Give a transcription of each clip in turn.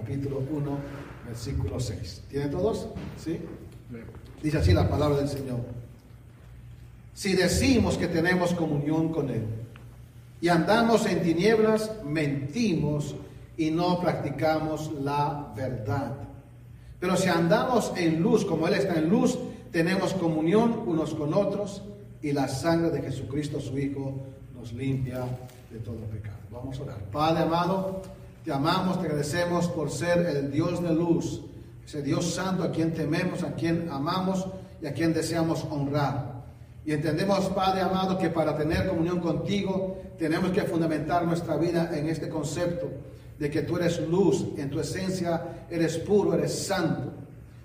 capítulo 1, versículo 6. ¿Tienen todos? ¿Sí? Dice así la palabra del Señor. Si decimos que tenemos comunión con Él y andamos en tinieblas, mentimos y no practicamos la verdad. Pero si andamos en luz, como Él está en luz, tenemos comunión unos con otros y la sangre de Jesucristo, su Hijo, nos limpia de todo pecado. Vamos a orar. Padre amado, te amamos, te agradecemos por ser el Dios de luz, ese Dios santo a quien tememos, a quien amamos y a quien deseamos honrar. Y entendemos, Padre amado, que para tener comunión contigo tenemos que fundamentar nuestra vida en este concepto de que tú eres luz, en tu esencia eres puro, eres santo.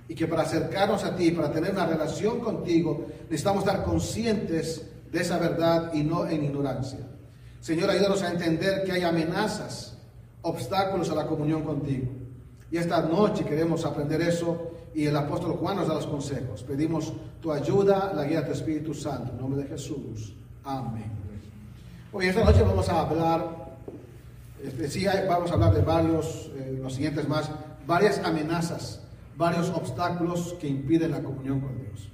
Y que para acercarnos a ti, para tener una relación contigo, necesitamos estar conscientes de esa verdad y no en ignorancia. Señor, ayúdanos a entender que hay amenazas, obstáculos a la comunión contigo. Y esta noche queremos aprender eso y el apóstol Juan nos da los consejos. Pedimos tu ayuda, la guía de tu Espíritu Santo. En nombre de Jesús. Amén. Hoy esta noche vamos a hablar, sí, vamos a hablar de varios, eh, los siguientes más, varias amenazas, varios obstáculos que impiden la comunión con Dios.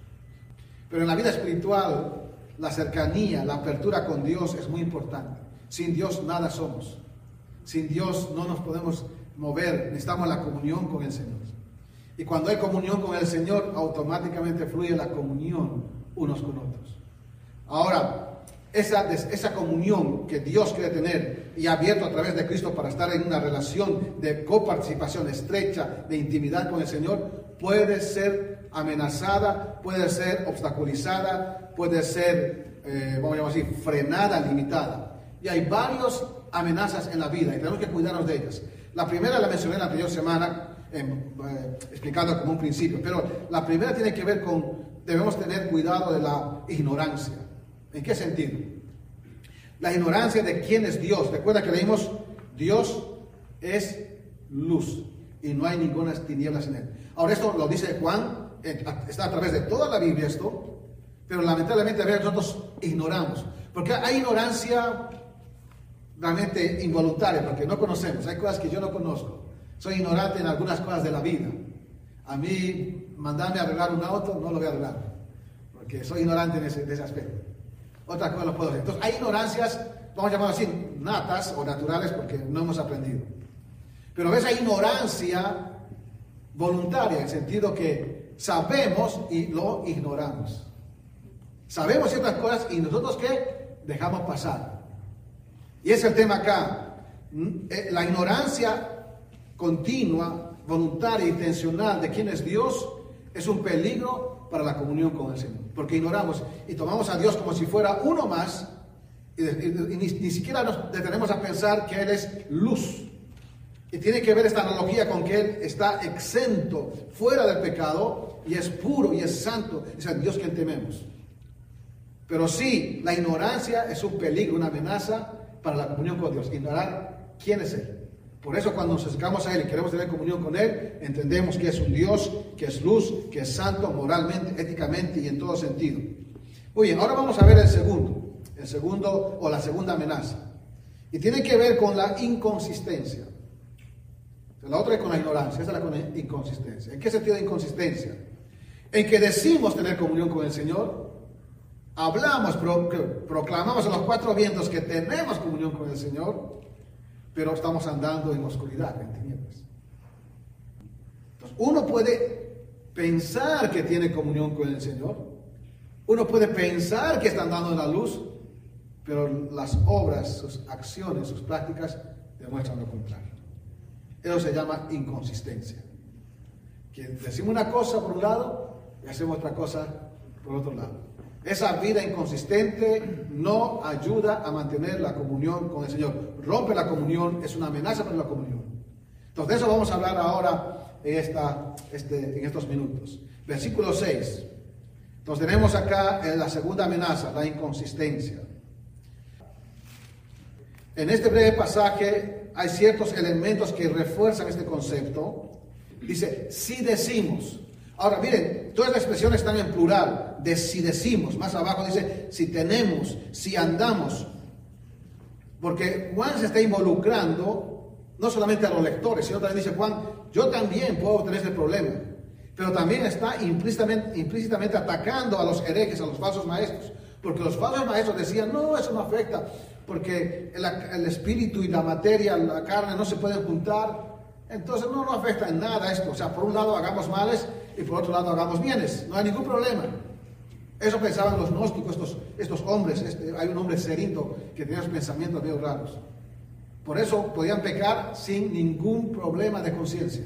Pero en la vida espiritual, la cercanía, la apertura con Dios es muy importante. Sin Dios nada somos. Sin Dios no nos podemos mover. Necesitamos la comunión con el Señor. Y cuando hay comunión con el Señor, automáticamente fluye la comunión unos con otros. Ahora, esa, esa comunión que Dios quiere tener y abierto a través de Cristo para estar en una relación de coparticipación estrecha, de intimidad con el Señor, puede ser amenazada, puede ser obstaculizada, puede ser, eh, vamos a llamar así, frenada, limitada. Y hay varias amenazas en la vida y tenemos que cuidarnos de ellas. La primera la mencioné la anterior semana, eh, explicando como un principio, pero la primera tiene que ver con, debemos tener cuidado de la ignorancia. ¿En qué sentido? La ignorancia de quién es Dios. Recuerda que leímos, Dios es luz y no hay ninguna tinieblas en él. Ahora esto lo dice Juan, eh, está a través de toda la Biblia esto, pero lamentablemente a veces nosotros ignoramos. Porque hay ignorancia realmente involuntaria, porque no conocemos. Hay cosas que yo no conozco. Soy ignorante en algunas cosas de la vida. A mí, mandarme a arreglar un auto, no lo voy a arreglar, porque soy ignorante en ese, aspecto. Otra cosa lo puedo hacer. Entonces, hay ignorancias, vamos a llamarlo así, natas o naturales, porque no hemos aprendido. Pero a hay ignorancia voluntaria, en el sentido que sabemos y lo ignoramos. Sabemos ciertas cosas y nosotros qué? Dejamos pasar. Y es el tema acá. Mm, eh, la ignorancia continua, voluntaria, intencional de quién es Dios es un peligro para la comunión con el Señor. Porque ignoramos y tomamos a Dios como si fuera uno más y, ni, siquiera nos detenemos a pensar que Él es luz. Y tiene que ver esta analogía con que Él está exento, fuera del pecado, y es puro y es santo. Es el Dios quien tememos. Pero sí, la ignorancia es un peligro, una amenaza para la comunión con Dios. Ignorar quién es Él. Por eso cuando nos acercamos a Él y queremos tener comunión con Él, entendemos que es un Dios, que es luz, que es santo moralmente, éticamente y en todo sentido. Muy bien, ahora vamos a ver el segundo, el segundo o la segunda amenaza. Y tiene que ver con la inconsistencia. La otra es con la ignorancia, esa es la inconsistencia. ¿En qué sentido de inconsistencia? En que decimos tener comunión con el Señor, hablamos, proclamamos a los cuatro vientos que tenemos comunión con el Señor, pero estamos andando en oscuridad, en tinieblas. Entonces, uno puede pensar que tiene comunión con el Señor, uno puede pensar que está andando en la luz, pero las obras, sus acciones, sus prácticas demuestran lo contrario. Eso se llama inconsistencia. Que decimos una cosa por un lado y hacemos otra cosa por otro lado. Esa vida inconsistente no ayuda a mantener la comunión con el Señor. Rompe la comunión, es una amenaza para la comunión. Entonces de eso vamos a hablar ahora en, esta, este, en estos minutos. Versículo 6. Entonces tenemos acá la segunda amenaza, la inconsistencia. En este breve pasaje hay ciertos elementos que refuerzan este concepto. Dice, si decimos. Ahora, miren, todas las expresiones están en plural, de si decimos. Más abajo dice, si tenemos, si andamos. Porque Juan se está involucrando no solamente a los lectores, sino también dice Juan, yo también puedo tener ese problema. Pero también está implícitamente, atacando a los herejes, a los falsos maestros. Porque los falsos maestros decían, no, eso no afecta, porque el, espíritu y la materia, la carne no se pueden juntar. Entonces no, no afecta en nada esto. O sea, por un lado hagamos males y por otro lado hagamos bienes. No hay ningún problema. Eso pensaban los gnósticos, estos, estos hombres. Este, hay un hombre cerinto que tenía esos pensamientos medio raros. Por eso podían pecar sin ningún problema de conciencia.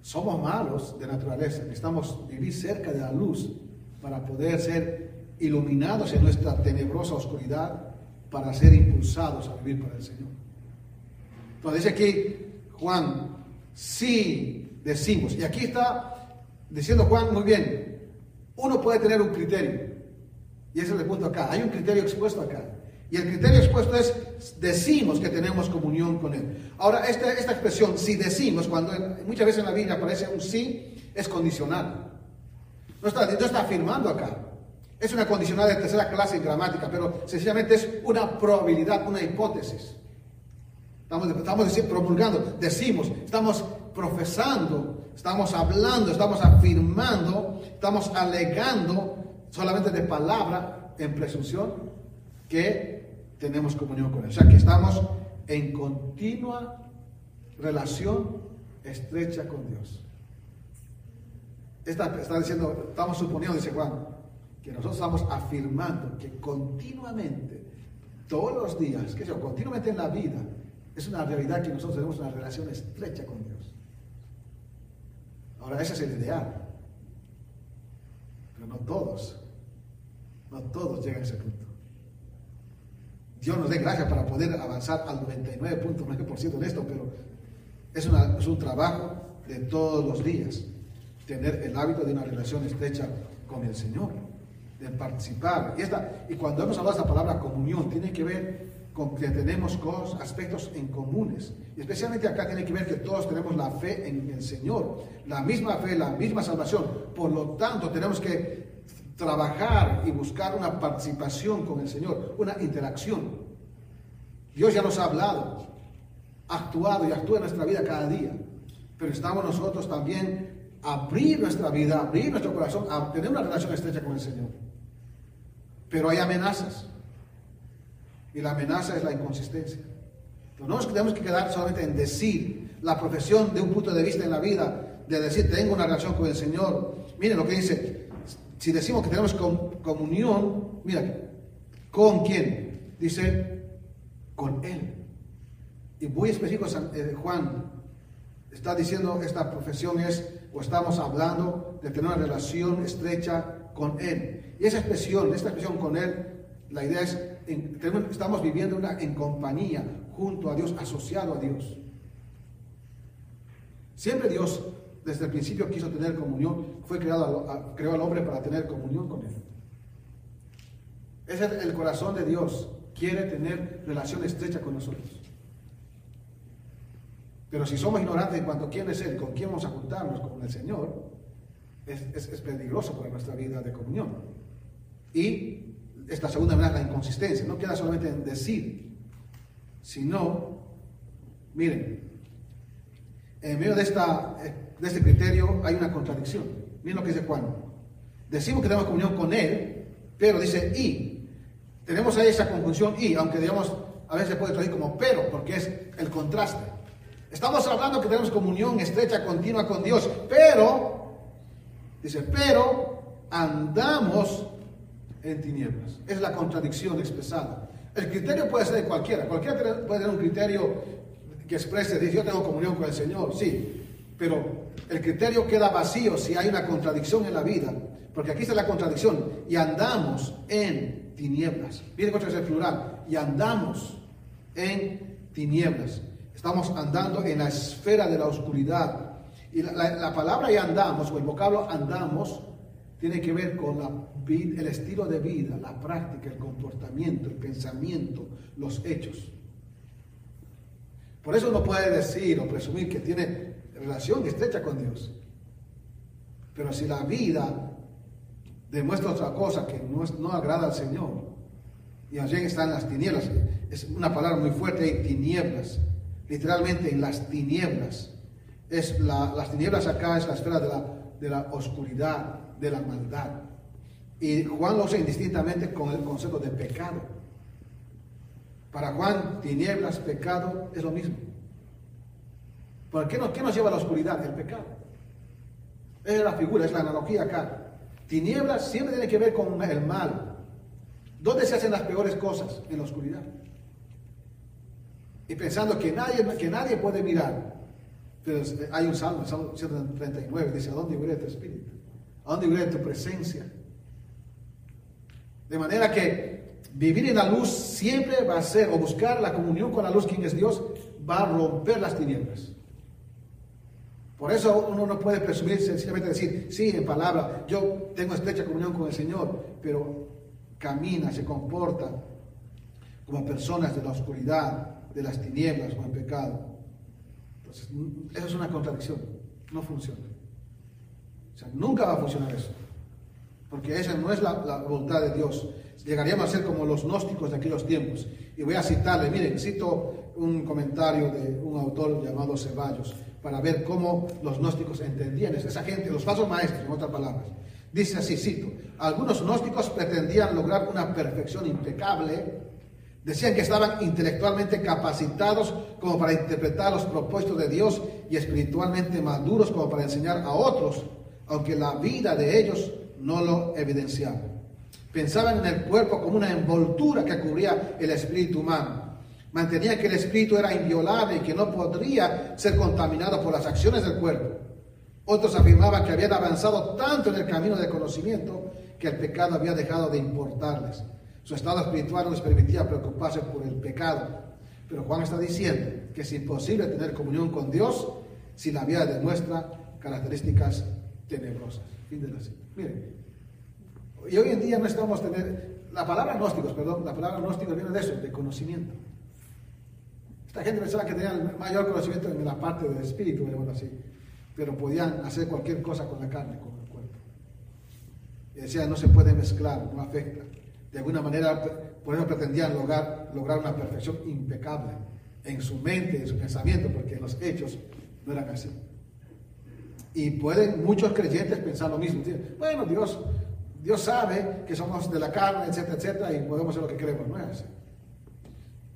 Somos malos de naturaleza, necesitamos vivir cerca de la luz para poder ser iluminados en nuestra tenebrosa oscuridad, para ser impulsados a vivir para el Señor. Entonces dice aquí Juan, si decimos, y aquí está diciendo Juan muy bien, uno puede tener un criterio, y ese es el punto acá, hay un criterio expuesto acá. Y el criterio expuesto es, decimos que tenemos comunión con Él. Ahora, esta, esta expresión, si decimos, cuando muchas veces en la Biblia aparece un sí, es condicional. No está, no está afirmando acá. Es una condicional de tercera clase en gramática, pero sencillamente es una probabilidad, una hipótesis. Estamos, estamos promulgando, decimos, estamos profesando, estamos hablando, estamos afirmando, estamos alegando solamente de palabra en presunción que tenemos comunión con Él. O sea que estamos en continua relación estrecha con Dios. Está, está diciendo, estamos suponiendo, dice Juan, que nosotros estamos afirmando que continuamente, todos los días, que continuamente en la vida, es una realidad que nosotros tenemos una relación estrecha con Dios. Ahora, ese es el ideal. Pero no todos, no todos llegan a ese punto. Dios nos dé gracias para poder avanzar al 99.9% en esto, pero es, es un trabajo de todos los días, tener el hábito de una relación estrecha con el Señor, de participar. Y, esta, y cuando hemos hablado de esta palabra comunión, tiene que ver con que tenemos aspectos en comunes. Especialmente acá tiene que ver que todos tenemos la fe en el Señor, la misma fe, la misma salvación. Por lo tanto, tenemos que trabajar y buscar una participación con el Señor, una interacción. Dios ya nos ha hablado, actuado y actúa en nuestra vida cada día, pero estamos nosotros también abrir nuestra vida, abrir nuestro corazón, a tener una relación estrecha con el Señor. Pero hay amenazas. Y la amenaza es la inconsistencia. Entonces, no nos tenemos que quedar solamente en decir la profesión de un punto de vista en la vida, de decir, tengo una relación con el Señor. Miren lo que dice, si decimos que tenemos comunión, mira, ¿con quién? Dice, con Él. Y muy específico, eh, Juan está diciendo, esta profesión es, o estamos hablando de tener una relación estrecha con Él. Y esa expresión, esta expresión con Él, la idea es, estamos viviendo una, en compañía, junto a Dios, asociado a Dios. Siempre Dios desde el principio quiso tener comunión, fue creado, creó al hombre para tener comunión con él. Es el, corazón de Dios, quiere tener relación estrecha con nosotros. Pero si somos ignorantes en cuanto a quién es Él, con quién vamos a juntarnos con el Señor, es, peligroso para nuestra vida de comunión. Y esta segunda manera es la inconsistencia. No queda solamente en decir, sino, miren, en medio de esta de este criterio hay una contradicción. Miren lo que dice Juan. Decimos que tenemos comunión con Él, pero dice y. Tenemos ahí esa conjunción y, aunque digamos, a veces se puede traducir como pero, porque es el contraste. Estamos hablando que tenemos comunión estrecha, continua con Dios, pero, dice, pero andamos en tinieblas. Es la contradicción expresada. El criterio puede ser de cualquiera. Cualquiera puede tener un criterio que exprese, dice, yo tengo comunión con el Señor, sí. Pero el criterio queda vacío si hay una contradicción en la vida, porque aquí está la contradicción, y andamos en tinieblas. Miren cómo es el plural, y andamos en tinieblas. Estamos andando en la esfera de la oscuridad. Y la, palabra y andamos, o el vocablo andamos, tiene que ver con la, el estilo de vida, la práctica, el comportamiento, el pensamiento, los hechos. Por eso uno puede decir o presumir que tiene relación estrecha con Dios. Pero si la vida demuestra otra cosa que no, no agrada al Señor, y allí están las tinieblas, es una palabra muy fuerte, hay tinieblas, literalmente en las tinieblas. Es las tinieblas acá es la esfera la, de la oscuridad, de la maldad. Y Juan lo usa indistintamente con el concepto de pecado. Para Juan, tinieblas, pecado, es lo mismo. ¿Por qué, qué nos lleva a la oscuridad? El pecado. Es la figura, es la analogía acá. Tinieblas siempre tiene que ver con el mal. ¿Dónde se hacen las peores cosas? En la oscuridad. Y pensando que nadie, que nadie puede mirar. Pero eh, hay un salmo, el Salmo 139, dice, ¿a dónde iré tu espíritu? ¿A dónde iré tu presencia? De manera que vivir en la luz siempre va a ser, o buscar la comunión con la luz, quien es Dios, va a romper las tinieblas. Por eso uno no puede presumir sencillamente decir, sí, en palabra, yo tengo estrecha comunión con el Señor, pero camina, se comporta como personas de la oscuridad, de las tinieblas o en pecado. Entonces, eso es una contradicción, no funciona. Nunca va a funcionar eso, porque esa no es la, la voluntad de Dios. Llegaríamos a ser como los gnósticos de aquellos tiempos. Y voy a citarle, miren, cito un comentario de un autor llamado Ceballos para ver cómo los gnósticos entendían esa gente, los falsos maestros, en otras palabras. Dice así, cito, algunos gnósticos pretendían lograr una perfección impecable, decían que estaban intelectualmente capacitados como para interpretar los propósitos de Dios y espiritualmente maduros como para enseñar a otros, aunque la vida de ellos no lo evidenciaba. Pensaban en el cuerpo como una envoltura que cubría el espíritu humano Mantenía que el espíritu era inviolable y que no podría ser contaminado por las acciones del cuerpo. Otros afirmaban que habían avanzado tanto en el camino del conocimiento que el pecado había dejado de importarles. Su estado espiritual no les permitía preocuparse por el pecado. Pero Juan está diciendo que es imposible tener comunión con Dios si la vida demuestra características tenebrosas. Fin de. Miren, y hoy en día no estamos tener, la palabra gnósticos, perdón, la palabra gnósticos viene de eso, de conocimiento. Esta gente pensaba que tenían mayor conocimiento en la parte del espíritu, así, pero podían hacer cualquier cosa con la carne, con el cuerpo. Y decían, no se puede mezclar, no afecta. De alguna manera, por eso pretendían lograr, lograr una perfección impecable en su mente, en su pensamiento, porque los hechos no eran así. Y pueden muchos creyentes pensar lo mismo. bueno, Dios, Dios sabe que somos de la carne, etcétera, etcétera, y podemos hacer lo que queremos. No es así.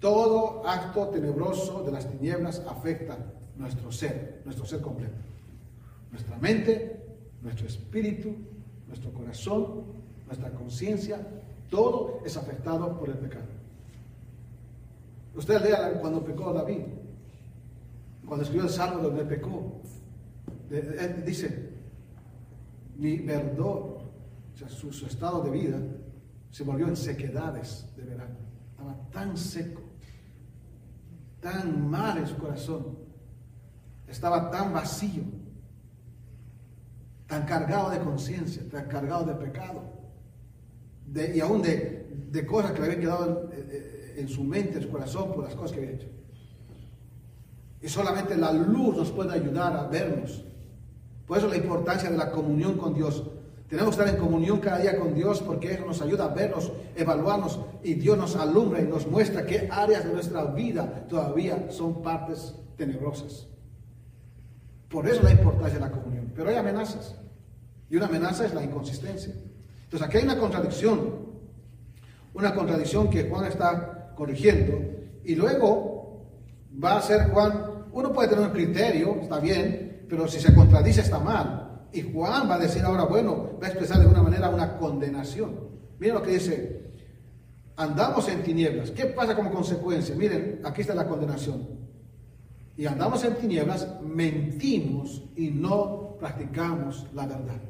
Todo acto tenebroso de las tinieblas afecta nuestro ser, nuestro ser completo. Nuestra mente, nuestro espíritu, nuestro corazón, nuestra conciencia, todo es afectado por el pecado. Usted lea cuando pecó David, cuando escribió el salmo donde pecó, dice, mi verdor, o sea, su, estado de vida se volvió en sequedades de verano. Estaba tan seco tan mal en su corazón, estaba tan vacío, tan cargado de conciencia, tan cargado de pecado, y aún de, cosas que le habían quedado en, en, su mente, en su corazón, por las cosas que había hecho. Y solamente la luz nos puede ayudar a vernos. Por eso la importancia de la comunión con Dios. Tenemos que estar en comunión cada día con Dios porque eso nos ayuda a vernos, evaluarnos y Dios nos alumbra y nos muestra qué áreas de nuestra vida todavía son partes tenebrosas. Por eso la importancia de la comunión. Pero hay amenazas. Y una amenaza es la inconsistencia. Entonces aquí hay una contradicción. Una contradicción que Juan está corrigiendo. Y luego va a ser Juan, uno puede tener un criterio, está bien, pero si se contradice está mal. Y Juan va a decir ahora, bueno, va a expresar de alguna manera una condenación. Miren lo que dice, andamos en tinieblas. ¿Qué pasa como consecuencia? Miren, aquí está la condenación. Y andamos en tinieblas, mentimos y no practicamos la verdad.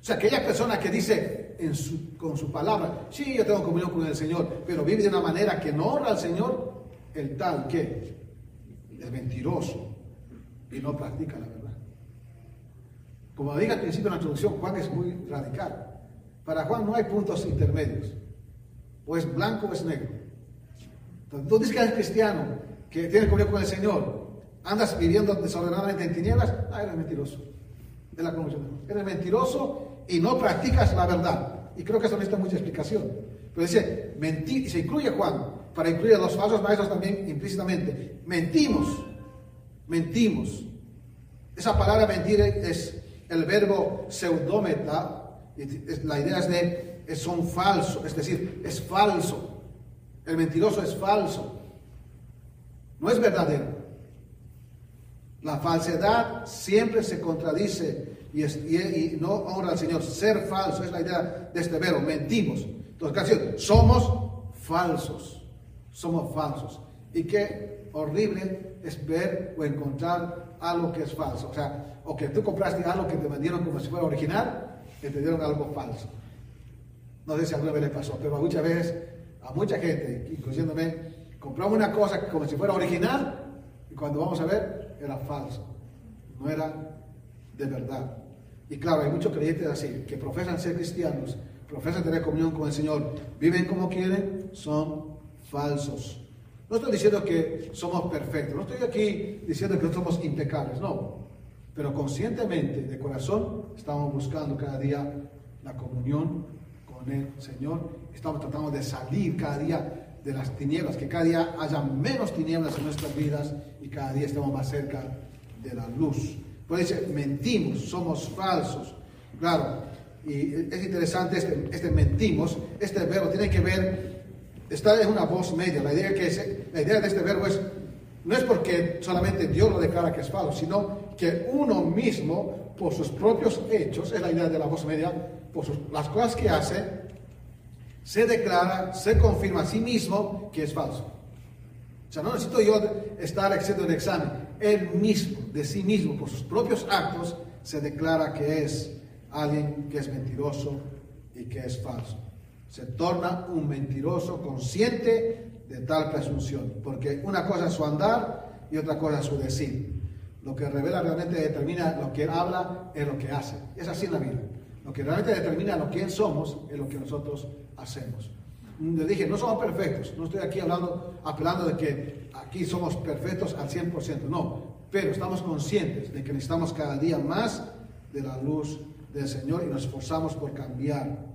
O sea, aquella persona que dice en su, con su palabra, sí, yo tengo comunión con el Señor, pero vive de una manera que no honra al Señor, el tal que es mentiroso y no practica la verdad. Como dije al principio en la introducción, Juan es muy radical. Para Juan no hay puntos intermedios. O es blanco o es negro. Tú dices que eres cristiano, que tienes comunión con el Señor, andas viviendo desordenadamente en tinieblas, ah, eres mentiroso. Es la conclusión. Eres mentiroso y no practicas la verdad. Y creo que eso necesita mucha explicación. Pero dice, mentir, se incluye Juan, para incluir a los falsos maestros también implícitamente. Mentimos, mentimos. Esa palabra mentir es el verbo pseudómeta, la idea es de son falso, es decir, es falso. El mentiroso es falso, no es verdadero. La falsedad siempre se contradice y, y, no honra al Señor. Ser falso es la idea de este verbo, mentimos. Entonces, somos falsos, somos falsos. Y qué horrible es ver o encontrar algo que es falso. O sea, o que tú compraste algo que te vendieron como si fuera original, que te dieron algo falso. No sé si alguna vez le pasó, pero muchas veces a mucha gente, incluyéndome, compramos una cosa como si fuera original y cuando vamos a ver era falso, no era de verdad. Y claro, hay muchos creyentes así, que profesan ser cristianos, profesan tener comunión con el Señor, viven como quieren, son falsos. No estoy diciendo que somos perfectos, no estoy aquí diciendo que somos impecables, no. Pero conscientemente, de corazón, estamos buscando cada día la comunión con el Señor. Estamos tratando de salir cada día de las tinieblas, que cada día haya menos tinieblas en nuestras vidas y cada día estemos más cerca de la luz. Por eso mentimos, somos falsos. Claro, y es interesante este, este mentimos, este verbo tiene que ver, esta es una voz media, la idea, que la idea de este verbo es, no es porque solamente Dios lo declara que es falso, sino que uno mismo, por sus propios hechos, es la idea de la voz media, por las cosas que hace, se declara, se confirma a sí mismo que es falso. O sea, no necesito yo estar haciendo el examen. Él mismo, de sí mismo, por sus propios actos, se declara que es alguien que es mentiroso y que es falso. Se torna un mentiroso consciente de tal presunción, porque una cosa es su andar y otra cosa es su decir. Lo que revela realmente determina lo que habla es lo que hace. Es así en la vida. Lo que realmente determina lo que somos es lo que nosotros hacemos. Le dije, no somos perfectos. No estoy aquí hablando, apelando de que aquí somos perfectos al 100%. No, pero estamos conscientes de que necesitamos cada día más de la luz del Señor y nos esforzamos por cambiar.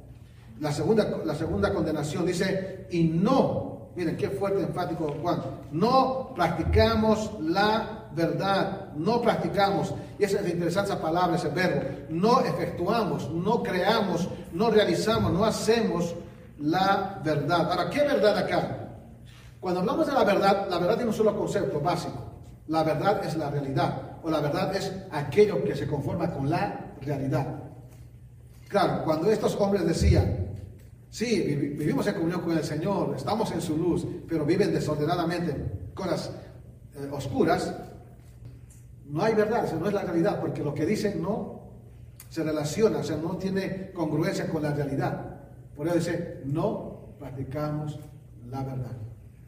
La segunda, la segunda condenación dice, y no, miren qué fuerte, enfático Juan, no practicamos la verdad, no practicamos, y esa es interesante esa palabra, ese verbo, no efectuamos, no creamos, no realizamos, no hacemos la verdad. Ahora, ¿qué verdad acá? Cuando hablamos de la verdad, la verdad tiene un solo concepto básico. La verdad es la realidad, o la verdad es aquello que se conforma con la realidad. Claro, cuando estos hombres decían, sí, vivimos en comunión con el Señor, estamos en su luz, pero viven desordenadamente cosas eh, oscuras, no hay verdad, eso no es la realidad, porque lo que dicen no se relaciona, o sea, no tiene congruencia con la realidad. Por eso dice, no practicamos la verdad.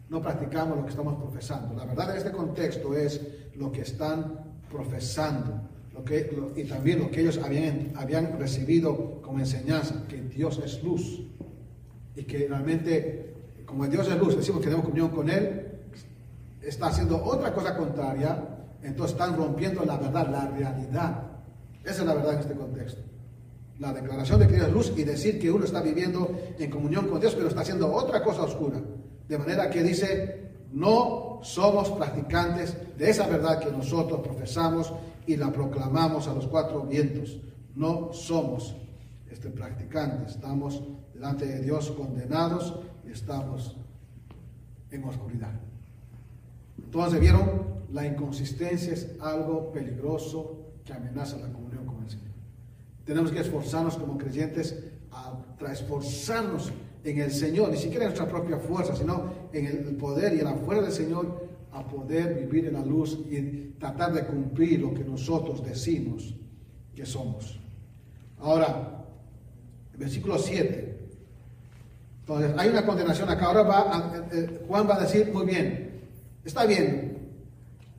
No practicamos lo que estamos profesando. La verdad en este contexto es lo que están profesando. Lo que, y también lo que ellos habían, habían recibido como enseñanza, que Dios es luz. Y que realmente, como Dios es luz, decimos que tenemos comunión con Él, está haciendo otra cosa contraria, entonces están rompiendo la verdad, la realidad. Esa es la verdad en este contexto la declaración de que Dios es luz y decir que uno está viviendo en comunión con Dios, pero está haciendo otra cosa oscura. De manera que dice, no somos practicantes de esa verdad que nosotros profesamos y la proclamamos a los cuatro vientos. No somos este, practicantes, estamos delante de Dios condenados y estamos en oscuridad. Entonces, ¿vieron? La inconsistencia es algo peligroso que amenaza la comunión con el Señor. Tenemos que esforzarnos como creyentes a esforzarnos en el Señor, ni siquiera en nuestra propia fuerza, sino en el poder y en la fuerza del Señor a poder vivir en la luz y tratar de cumplir lo que nosotros decimos que somos. Ahora, versículo 7. Entonces, hay una condenación acá. Ahora va eh, eh, Juan va a decir, muy bien, está bien,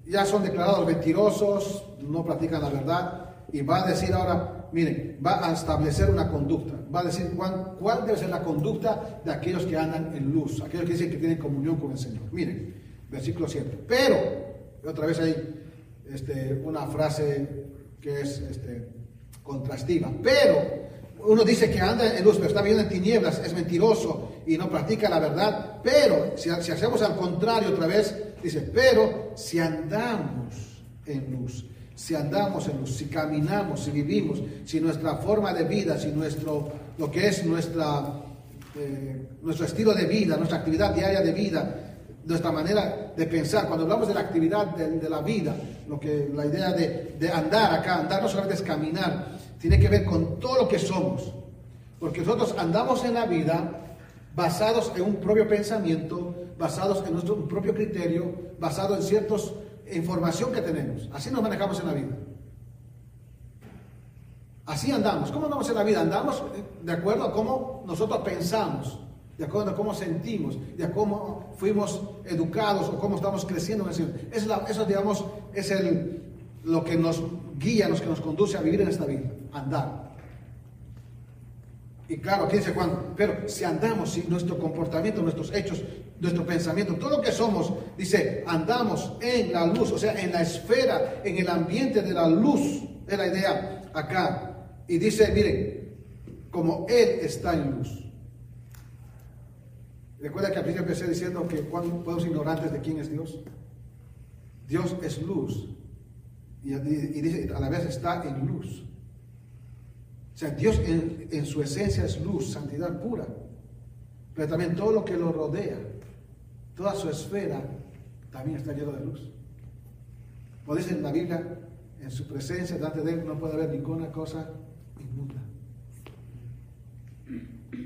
ya son declarados mentirosos, no practican la verdad, y va a decir ahora, miren, va a establecer una conducta. Va a decir cuál, cuál debe ser la conducta de aquellos que andan en luz, aquellos que dicen que tienen comunión con el Señor. Miren, versículo 7. Pero, otra vez hay este, una frase que es este, contrastiva. Pero, uno dice que anda en luz, pero está viviendo en tinieblas, es mentiroso y no practica la verdad, pero si, hacemos al contrario otra vez, dice, pero si andamos en luz, si andamos en luz, si caminamos, si vivimos, si nuestra forma de vida, si nuestro, lo que es nuestra, eh, nuestro estilo de vida, nuestra actividad diaria de vida, nuestra manera de pensar, cuando hablamos de la actividad de, la vida, lo que, la idea de, de, andar acá, andar no solamente es caminar, tiene que ver con todo lo que somos, porque nosotros andamos en la vida basados en un propio pensamiento, basados en nuestro propio criterio, basados en ciertas información que tenemos. Así nos manejamos en la vida. Así andamos. ¿Cómo andamos en la vida? Andamos de acuerdo a cómo nosotros pensamos de acuerdo a cómo sentimos, de cómo fuimos educados o cómo estamos creciendo en el Eso, eso digamos, es el, lo que nos guía, lo que nos conduce a vivir en esta vida, andar. Y claro, aquí dice Juan, pero si andamos, si nuestro comportamiento, nuestros hechos, nuestro pensamiento, todo lo que somos, dice, andamos en la luz, o sea, en la esfera, en el ambiente de la luz, es la idea acá. Y dice, miren, como Él está en luz. Recuerda que al principio empecé diciendo que podemos ignorantes de quién es Dios. Dios es luz. Y, dice, a la vez está en luz. O sea, Dios en, su esencia es luz, santidad pura. Pero también todo lo que lo rodea, toda su esfera, también está lleno de luz. Como dice en la Biblia, en su presencia, delante de Él, no puede haber ninguna cosa inmunda.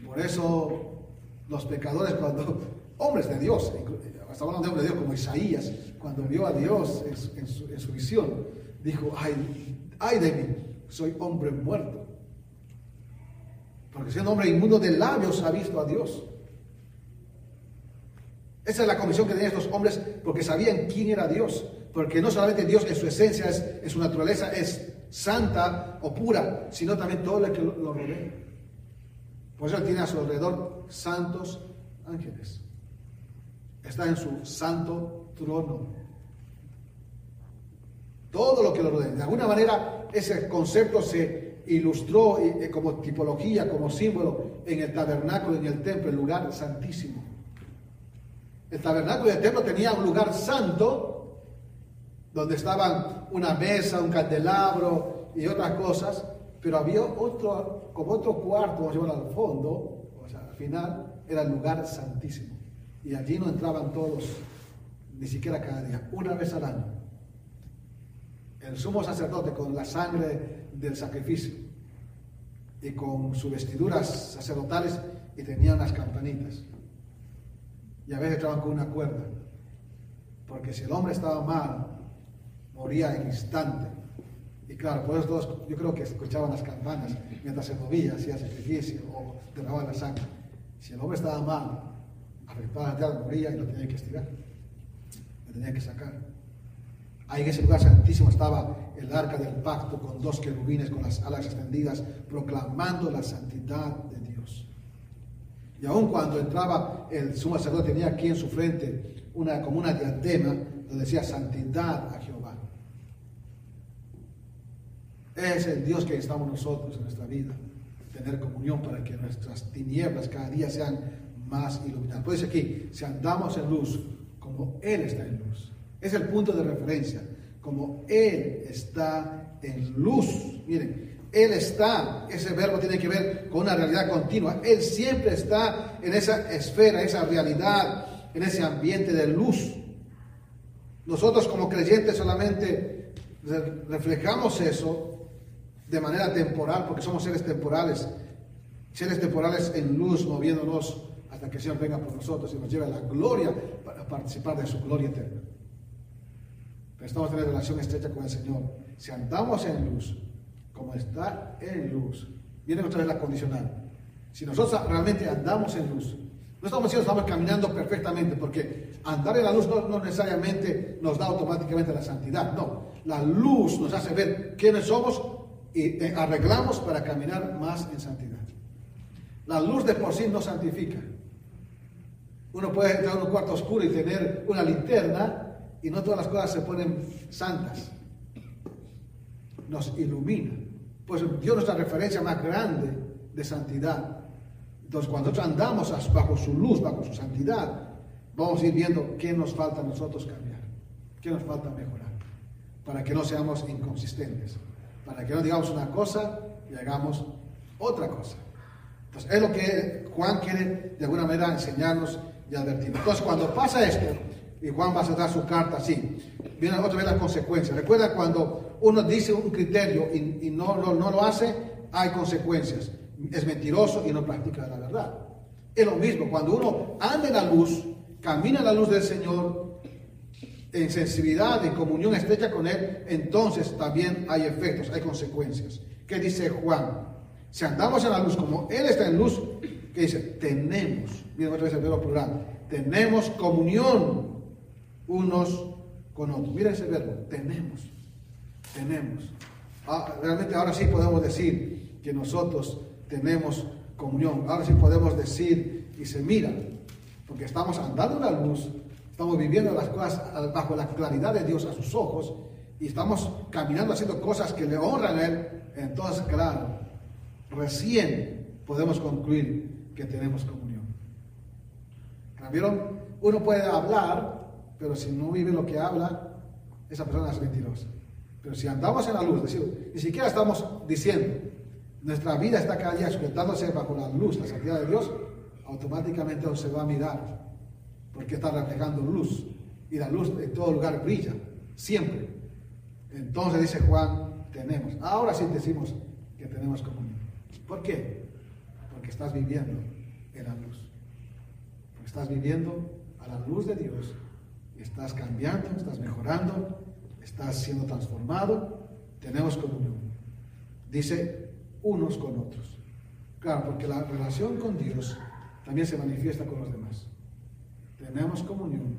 Por eso los pecadores cuando, hombres de Dios, estamos hablando de hombres de Dios como Isaías, cuando vio a Dios en su, visión, dijo, ay, ay de mí, soy hombre muerto. Porque siendo hombre inmundo de labios ha visto a Dios. Esa es la comisión que tenían estos hombres porque sabían quién era Dios. Porque no solamente Dios en su esencia, es, en su naturaleza es santa o pura, sino también todo lo que lo rodea. Por eso tiene a su alrededor santos ángeles. Está en su santo trono. Todo lo que lo rodea. De alguna manera ese concepto se ilustró eh, como tipología, como símbolo en el tabernáculo, en el templo, el lugar santísimo. El tabernáculo y el templo tenía un lugar santo donde estaban una mesa, un candelabro y otras cosas, pero había otro, como otro cuarto, vamos a al fondo, o sea, al final, era el lugar santísimo. Y allí no entraban todos, ni siquiera cada día, una vez al año. El sumo sacerdote con la sangre del sacrificio y con sus vestiduras sacerdotales y tenían las campanitas. Y a veces entraban con una cuerda. Porque si el hombre estaba mal, moría en instante. Y claro, por eso todos, yo creo que escuchaban las campanas mientras se movía, hacía sacrificio o derramaba la sangre. Si el hombre estaba mal, afectaba la moría y lo tenía que estirar, lo tenía que sacar. Ahí en ese lugar santísimo estaba el arca del pacto con dos querubines con las alas extendidas, proclamando la santidad de Dios. Y aun cuando entraba el sumo sacerdote tenía aquí en su frente una, como una diadema donde decía santidad a Jehová. Es el Dios que estamos nosotros en nuestra vida. Tener comunión para que nuestras tinieblas cada día sean más iluminadas. Pues aquí, si andamos en luz, como Él está en luz. Es el punto de referencia. Como Él está en luz. Miren, Él está, ese verbo tiene que ver con una realidad continua. Él siempre está en esa esfera, esa realidad, en ese ambiente de luz. Nosotros como creyentes solamente reflejamos eso de manera temporal, porque somos seres temporales, seres temporales en luz, moviéndonos hasta que el Señor venga por nosotros y nos lleve a la gloria para participar de su gloria eterna. Pero estamos en relación estrecha con el Señor. Si andamos en luz, como está en luz, viene otra vez la condicional. Si nosotros realmente andamos en luz, no estamos diciendo estamos caminando perfectamente, porque andar en la luz no, no, necesariamente nos da automáticamente la santidad. No, la luz nos hace ver quiénes somos y eh, arreglamos para caminar más en santidad. La luz de por sí no santifica. Uno puede entrar en un cuarto oscuro y tener una linterna y no todas las cosas se ponen santas. Nos ilumina. Pues Dios es la referencia más grande de santidad. Entonces, cuando nosotros andamos bajo su luz, bajo su santidad, vamos a ir viendo qué nos falta a nosotros cambiar, qué nos falta mejorar, para que no seamos inconsistentes, para que no digamos una cosa y hagamos otra cosa. Entonces, es lo que Juan quiere de alguna manera enseñarnos y advertirnos. Entonces, cuando pasa esto, y Juan va a dar su carta así, vienen otra vez las consecuencias. Recuerda cuando uno dice un criterio y, no, no lo hace, hay consecuencias. Es mentiroso y no practica la verdad. Es lo mismo, cuando uno anda en la luz, camina en la luz del Señor, en sensibilidad, en comunión estrecha con Él, entonces también hay efectos, hay consecuencias. ¿Qué dice Juan? Si andamos en la luz como Él está en luz, ¿qué dice? Tenemos, miren otra vez el verbo plural, tenemos comunión unos con otros. Mira ese verbo, tenemos, tenemos. Ah, realmente ahora sí podemos decir que nosotros tenemos comunión. Ahora sí podemos decir y se mira, porque estamos andando en la luz, estamos viviendo las cosas bajo la claridad de Dios a sus ojos y estamos caminando haciendo cosas que le honran a Él. Entonces, claro, recién podemos concluir que tenemos comunión. ¿Vieron? Uno puede hablar, pero si no vive lo que habla, esa persona es mentirosa. Pero si andamos en la luz, ni siquiera estamos diciendo, nuestra vida está cada día sujetándose bajo la luz, la santidad de Dios, automáticamente se va a mirar, porque está reflejando luz. Y la luz en todo lugar brilla, siempre. Entonces dice Juan, tenemos. Ahora sí decimos que tenemos comunión. ¿Por qué? Porque estás viviendo en la luz. Porque estás viviendo a la luz de Dios. Estás cambiando, estás mejorando, estás siendo transformado. Tenemos comunión. Dice unos con otros. Claro, porque la relación con Dios también se manifiesta con los demás. Tenemos comunión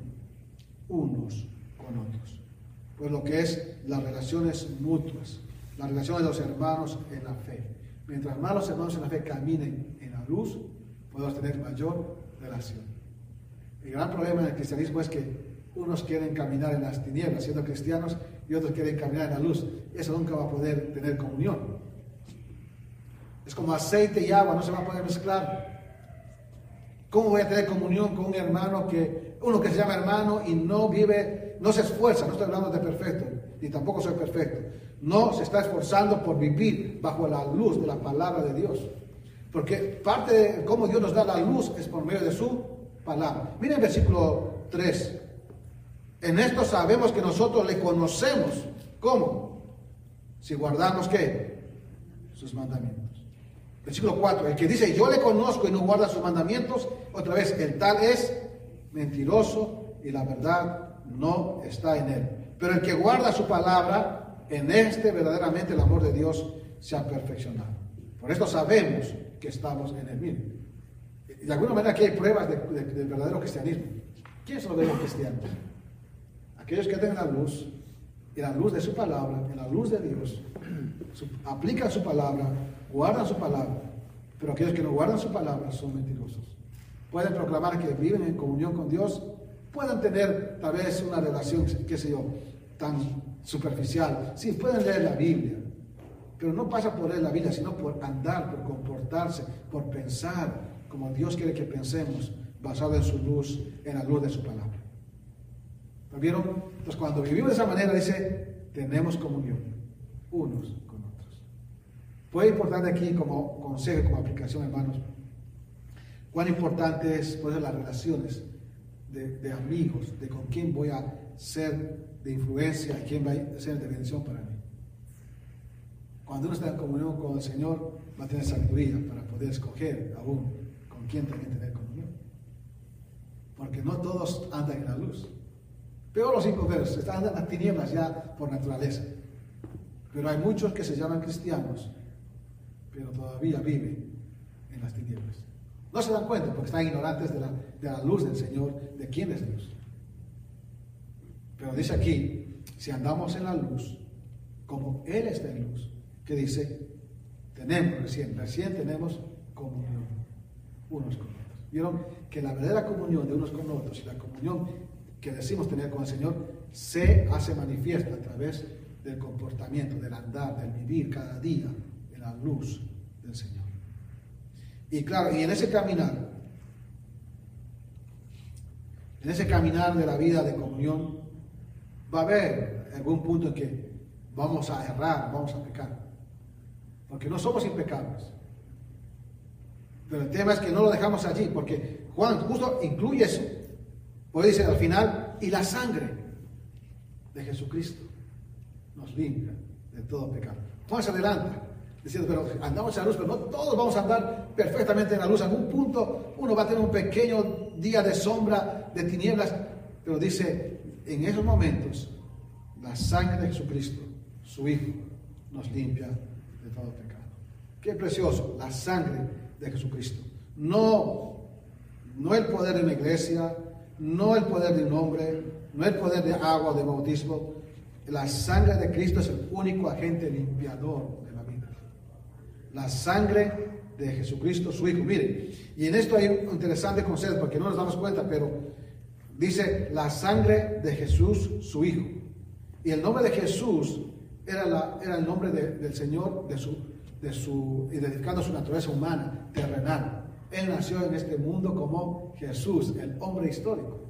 unos con otros. Pues lo que es las relaciones mutuas, las relaciones de los hermanos en la fe. Mientras más los hermanos en la fe caminen en la luz, podemos tener mayor relación. El gran problema del cristianismo es que unos quieren caminar en las tinieblas siendo cristianos y otros quieren caminar en la luz. Eso nunca va a poder tener comunión. Es como aceite y agua, no se va a poder mezclar. ¿Cómo voy a tener comunión con un hermano que, uno que se llama hermano y no vive, no se esfuerza, no estoy hablando de perfecto, ni tampoco soy perfecto, no se está esforzando por vivir bajo la luz de la palabra de Dios? Porque parte de cómo Dios nos da la luz es por medio de su palabra. Miren el versículo 3. En esto sabemos que nosotros le conocemos. ¿Cómo? Si guardamos qué? Sus mandamientos. Versículo 4, el que dice yo le conozco y no guarda sus mandamientos, otra vez, el tal es mentiroso y la verdad no está en él. Pero el que guarda su palabra, en este verdaderamente el amor de Dios se ha perfeccionado. Por esto sabemos que estamos en el mismo. De alguna manera aquí hay pruebas del verdadero cristianismo. ¿Quiénes son los verdaderos cristianos? Aquellos que tienen la luz, y la luz de su palabra, en la luz de Dios, aplican su palabra, guardan su palabra, pero aquellos que no guardan su palabra son mentirosos. Pueden proclamar que viven en comunión con Dios, pueden tener tal vez una relación, qué sé yo, tan superficial. Sí, pueden leer la Biblia, pero no pasa por leer la Biblia, sino por andar, por comportarse, por pensar como Dios quiere que pensemos, basado en su luz, en la luz de su palabra. ¿Lo vieron? Entonces, cuando vivimos de esa manera, dice, tenemos comunión unos fue importante aquí como consejo, como aplicación, hermanos, cuán importante es pues, las relaciones de, amigos, de con quién voy a ser de influencia, quién va a ser de bendición para mí. Cuando uno está en comunión con el Señor, va a tener sabiduría para poder escoger aún con quién también tener comunión. Porque no todos andan en la luz. Peor los inconversos, están en las tinieblas ya por naturaleza. Pero hay muchos que se llaman cristianos pero todavía viven en las tinieblas. No se dan cuenta porque están ignorantes de la, luz del Señor, de quién es Dios. Pero dice aquí, si andamos en la luz, como Él está en luz, que dice, tenemos recién, recién tenemos comunión unos con otros. Vieron que la verdadera comunión de unos con otros y la comunión que decimos tener con el Señor se hace manifiesta a través del comportamiento, del andar, del vivir cada día en la luz del Señor. Y claro, y en ese caminar, en ese caminar de la vida de comunión, va a haber algún punto en que vamos a errar, vamos a pecar. Porque no somos impecables. Pero el tema es que no lo dejamos allí, porque Juan justo incluye eso. Puede decir al final, y la sangre de Jesucristo nos limpia de todo pecado. Juan se adelanta diciendo, pero andamos en la luz, pero no todos vamos a andar perfectamente en la luz. En algún punto uno va a tener un pequeño día de sombra, de tinieblas, pero dice, en esos momentos, la sangre de Jesucristo, su Hijo, nos limpia de todo pecado. Qué precioso, la sangre de Jesucristo. No, no el poder de una iglesia, no el poder de un hombre, no el poder de agua, de bautismo. La sangre de Cristo es el único agente limpiador de la vida. La sangre de Jesucristo, su Hijo. Mire, y en esto hay un interesante concepto, porque no nos damos cuenta, pero dice la sangre de Jesús, su Hijo. Y el nombre de Jesús era, la, era el nombre del Señor, de su, de su, identificando su naturaleza humana, terrenal. Él nació en este mundo como Jesús, el hombre histórico.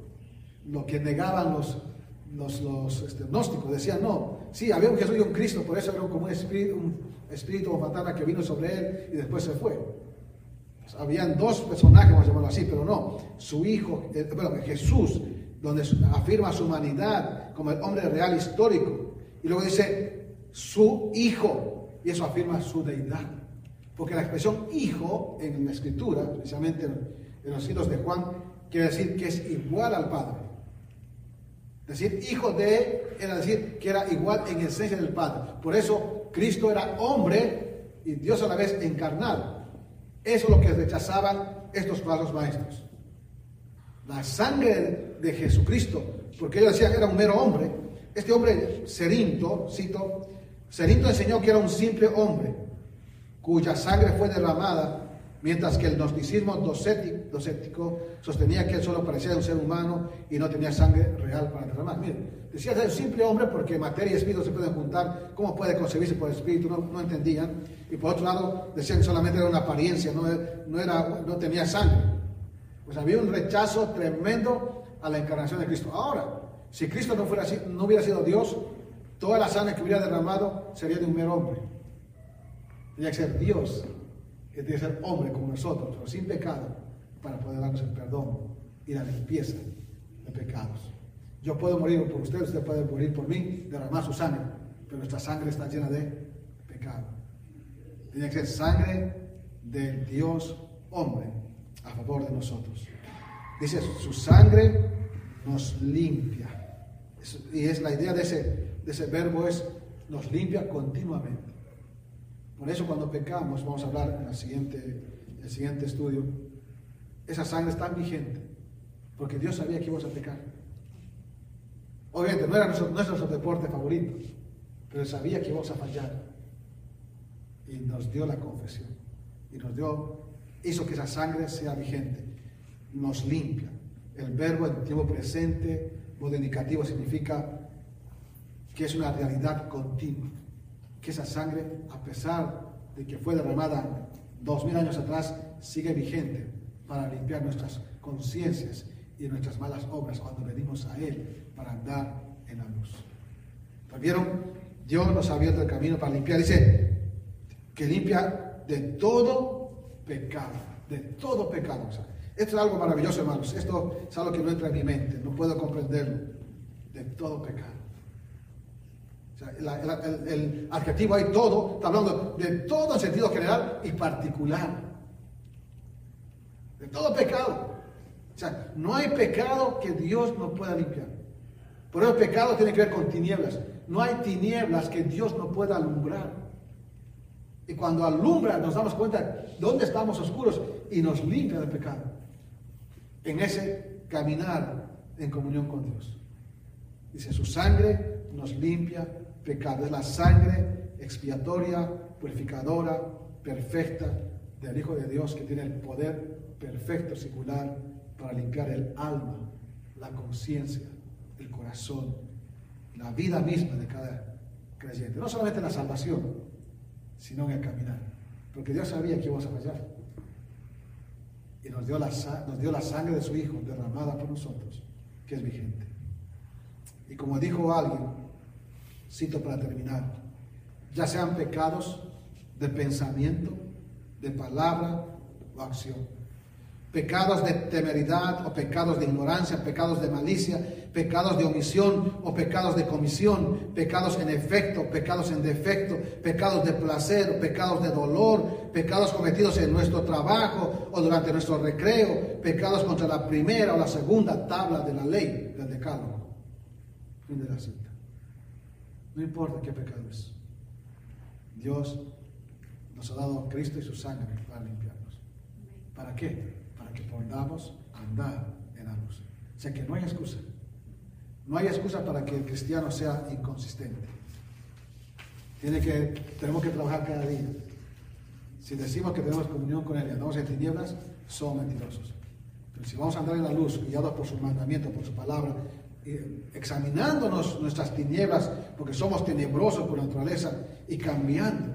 Lo que negaban los, los, los este, gnósticos, decían, no, sí, había un Jesús y un Cristo, por eso era como un espíritu, un espíritu que vino sobre él y después se fue. habían dos personajes, vamos a llamarlo así, pero no, su hijo, eh, bueno, Jesús, donde afirma su humanidad como el hombre real histórico, y luego dice su hijo, y eso afirma su deidad. Porque la expresión hijo en la escritura, precisamente en los siglos de Juan, quiere decir que es igual al Padre. Es decir, hijo de, era decir que era igual en esencia del Padre. Por eso Cristo era hombre y Dios a la vez encarnado. Eso es lo que rechazaban estos falsos maestros. La sangre de Jesucristo, porque ellos decían que era un mero hombre. Este hombre, Serinto, cito, Serinto enseñó que era un simple hombre cuya sangre fue derramada, mientras que el gnosticismo docético sostenía que él solo parecía un ser humano y no tenía sangre real para derramar. Mire, decía ser un simple hombre porque materia y espíritu se pueden juntar, ¿cómo puede concebirse por espíritu? No, entendían. Y por otro lado, decían que solamente era una apariencia, no, era, no tenía sangre. Pues había un rechazo tremendo a la encarnación de Cristo. Ahora, si Cristo no, fuera no hubiera sido Dios, toda la sangre que hubiera derramado sería de un mero hombre. Tenía que ser Dios, que tiene que ser hombre como nosotros, pero sin pecado, para poder darnos el perdón y la limpieza de pecados. Yo puedo morir por usted, usted puede morir por mí, derramar su sangre, pero nuestra sangre está llena de pecado. Tiene que ser sangre del Dios hombre a favor de nosotros. Dice, su sangre nos limpia. Y es la idea de ese, de ese verbo es, nos limpia continuamente. Por eso cuando pecamos, vamos a hablar en el siguiente, el siguiente estudio, esa sangre es tan vigente, porque Dios sabía que íbamos a pecar. Obviamente no era nuestro, nuestro deporte favorito, pero sabía que íbamos a fallar. Y nos dio la confesión. Y nos dio, hizo que esa sangre sea vigente. Nos limpia. El verbo en tiempo presente, modo indicativo, significa que es una realidad continua que esa sangre, a pesar de que fue derramada dos mil años atrás, sigue vigente para limpiar nuestras conciencias y nuestras malas obras cuando venimos a Él para andar en la luz. ¿Vieron? Dios nos ha abierto el camino para limpiar. Dice que limpia de todo pecado, de todo pecado. esto es algo maravilloso, hermanos. Esto es algo que no entra en mi mente, no puedo comprenderlo. De todo pecado el, adjetivo hay todo, está hablando de todo en sentido general y particular. De todo pecado. O sea, no hay pecado que Dios no pueda limpiar. Por eso el pecado tiene que ver con tinieblas. No hay tinieblas que Dios no pueda alumbrar. Y cuando alumbra nos damos cuenta de dónde estamos oscuros y nos limpia del pecado. En ese caminar en comunión con Dios. Dice, su sangre nos limpia pecado. Es la sangre expiatoria, purificadora, perfecta del Hijo de Dios que tiene el poder perfecto, singular, para limpiar el alma, la conciencia, el corazón, la vida misma de cada creyente. No solamente en la salvación, sino en el caminar. Porque Dios sabía que íbamos a fallar. y nos dio, la, nos dio la sangre de su Hijo derramada por nosotros, que es vigente. Y como dijo alguien, cito para terminar, ya sean pecados de pensamiento, de palabra o acción pecados de temeridad o pecados de ignorancia, pecados de malicia, pecados de omisión o pecados de comisión, pecados en efecto, pecados en defecto, pecados de placer, pecados de dolor, pecados cometidos en nuestro trabajo o durante nuestro recreo, pecados contra la primera o la segunda tabla de la ley del decálogo. Fin de la cita. No importa qué pecado es. Dios nos ha dado Cristo y su sangre para limpiarnos. ¿Para qué? que podamos andar en la luz. O sea que no hay excusa. No hay excusa para que el cristiano sea inconsistente. Tiene que, tenemos que trabajar cada día. Si decimos que tenemos comunión con Él y andamos en tinieblas, somos mentirosos. Pero si vamos a andar en la luz, guiados por su mandamiento, por su palabra, examinándonos nuestras tinieblas, porque somos tenebrosos por naturaleza, y cambiando,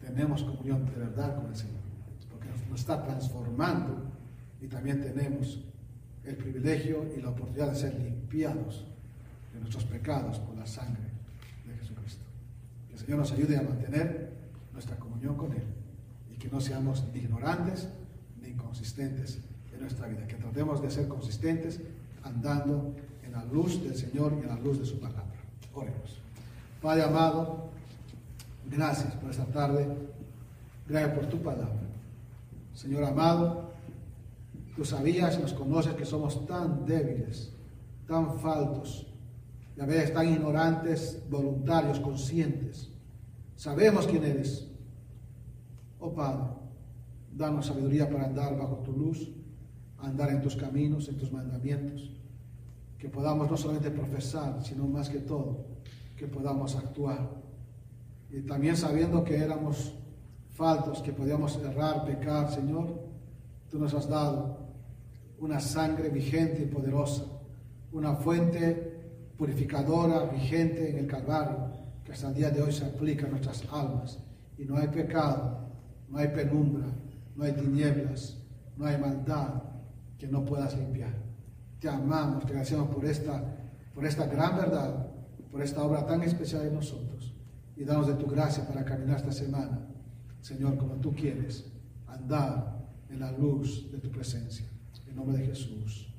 tenemos comunión de verdad con el Señor nos está transformando y también tenemos el privilegio y la oportunidad de ser limpiados de nuestros pecados por la sangre de Jesucristo. Que el Señor nos ayude a mantener nuestra comunión con Él y que no seamos ignorantes ni inconsistentes en nuestra vida, que tratemos de ser consistentes andando en la luz del Señor y en la luz de su palabra. Oremos. Padre amado, gracias por esta tarde, gracias por tu palabra. Señor amado, tú sabías y nos conoces que somos tan débiles, tan faltos, y a veces tan ignorantes, voluntarios, conscientes. Sabemos quién eres. Oh Padre, danos sabiduría para andar bajo tu luz, andar en tus caminos, en tus mandamientos. Que podamos no solamente profesar, sino más que todo, que podamos actuar. Y también sabiendo que éramos faltos, que podíamos errar, pecar, Señor, tú nos has dado una sangre vigente y poderosa, una fuente purificadora vigente en el Calvario, que hasta el día de hoy se aplica a nuestras almas. Y no hay pecado, no hay penumbra, no hay tinieblas, no hay maldad que no puedas limpiar. Te amamos, te agradecemos por esta, por esta gran verdad, por esta obra tan especial en nosotros. Y danos de tu gracia para caminar esta semana Señor, como tú quieres, andar en la luz de tu presencia. En nombre de Jesús.